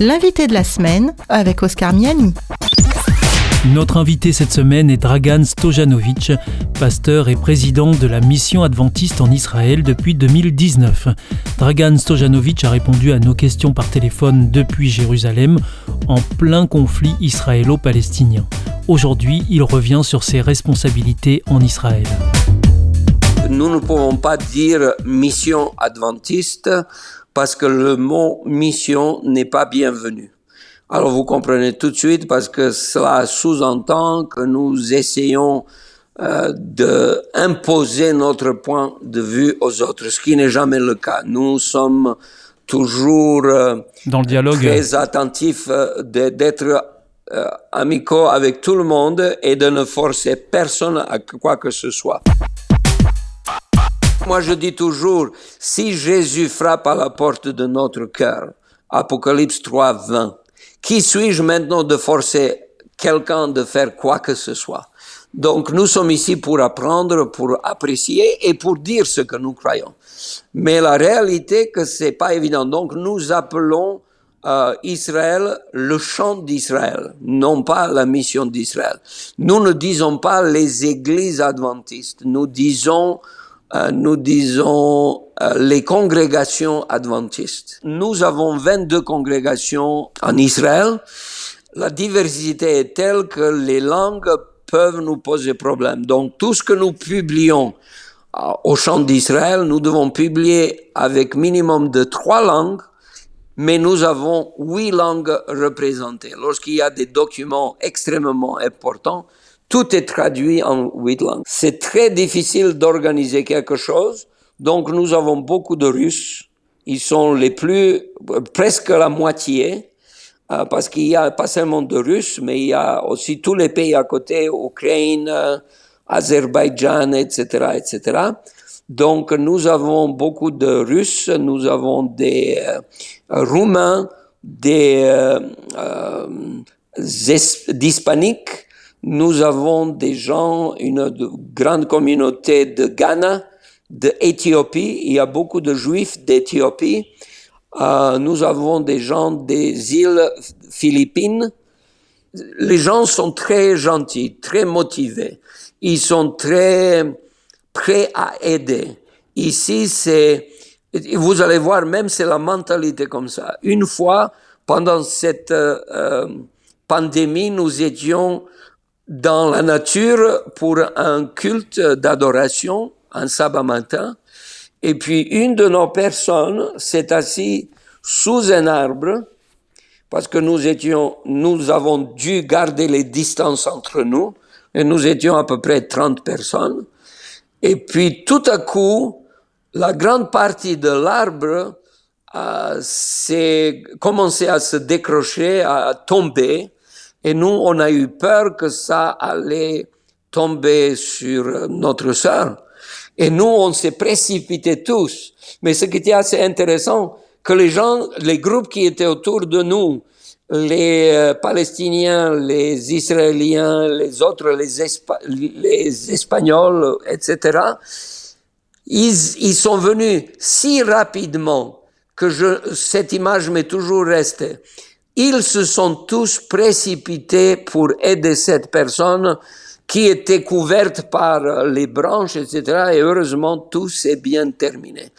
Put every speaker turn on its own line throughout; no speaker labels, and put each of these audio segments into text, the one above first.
L'invité de la semaine avec Oscar Miani.
Notre invité cette semaine est Dragan Stojanovic, pasteur et président de la mission adventiste en Israël depuis 2019. Dragan Stojanovic a répondu à nos questions par téléphone depuis Jérusalem en plein conflit israélo-palestinien. Aujourd'hui, il revient sur ses responsabilités en Israël.
Nous ne pouvons pas dire mission adventiste parce que le mot mission n'est pas bienvenu. Alors vous comprenez tout de suite parce que cela sous-entend que nous essayons euh, d'imposer notre point de vue aux autres, ce qui n'est jamais le cas. Nous sommes toujours euh,
dans le dialogue
très attentifs euh, d'être amicaux avec tout le monde et de ne forcer personne à quoi que ce soit. Moi, je dis toujours, si Jésus frappe à la porte de notre cœur, Apocalypse 3, 20, qui suis-je maintenant de forcer quelqu'un de faire quoi que ce soit? Donc, nous sommes ici pour apprendre, pour apprécier et pour dire ce que nous croyons. Mais la réalité que c'est pas évident. Donc, nous appelons euh, Israël le chant d'Israël, non pas la mission d'Israël. Nous ne disons pas les églises adventistes, nous disons nous disons euh, les congrégations adventistes. Nous avons 22 congrégations en Israël. La diversité est telle que les langues peuvent nous poser problème. Donc tout ce que nous publions euh, au chant d'Israël, nous devons publier avec minimum de trois langues, mais nous avons huit langues représentées. Lorsqu'il y a des documents extrêmement importants, tout est traduit en huit langues. C'est très difficile d'organiser quelque chose. Donc nous avons beaucoup de Russes. Ils sont les plus, presque la moitié, euh, parce qu'il y a pas seulement de Russes, mais il y a aussi tous les pays à côté, Ukraine, Azerbaïdjan, etc., etc. Donc nous avons beaucoup de Russes, nous avons des euh, Roumains, des euh, euh d'Hispaniques, nous avons des gens, une grande communauté de Ghana, d'Éthiopie. Il y a beaucoup de juifs d'Éthiopie. Euh, nous avons des gens des îles Philippines. Les gens sont très gentils, très motivés. Ils sont très prêts à aider. Ici, c'est, vous allez voir, même c'est la mentalité comme ça. Une fois, pendant cette euh, pandémie, nous étions dans la nature pour un culte d'adoration un sabbat matin. Et puis une de nos personnes s'est assise sous un arbre parce que nous étions, nous avons dû garder les distances entre nous et nous étions à peu près 30 personnes. Et puis tout à coup, la grande partie de l'arbre euh, s'est commencé à se décrocher, à tomber et nous, on a eu peur que ça allait tomber sur notre sœur. Et nous, on s'est précipités tous. Mais ce qui était assez intéressant, que les gens, les groupes qui étaient autour de nous, les euh, Palestiniens, les Israéliens, les autres, les, Espagnols, etc., ils, ils, sont venus si rapidement que je, cette image m'est toujours restée. Ils se sont tous précipités pour aider cette personne qui était couverte par les branches, etc. Et heureusement, tout s'est bien terminé.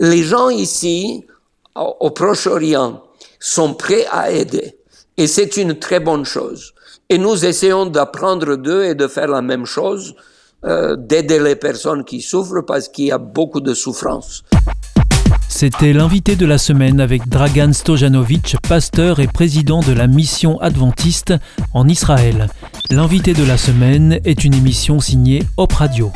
Les gens ici, au Proche-Orient, sont prêts à aider. Et c'est une très bonne chose. Et nous essayons d'apprendre d'eux et de faire la même chose, euh, d'aider les personnes qui souffrent parce qu'il y a beaucoup de souffrance.
C'était l'invité de la semaine avec Dragan Stojanovic, pasteur et président de la mission adventiste en Israël. L'invité de la semaine est une émission signée Hop Radio.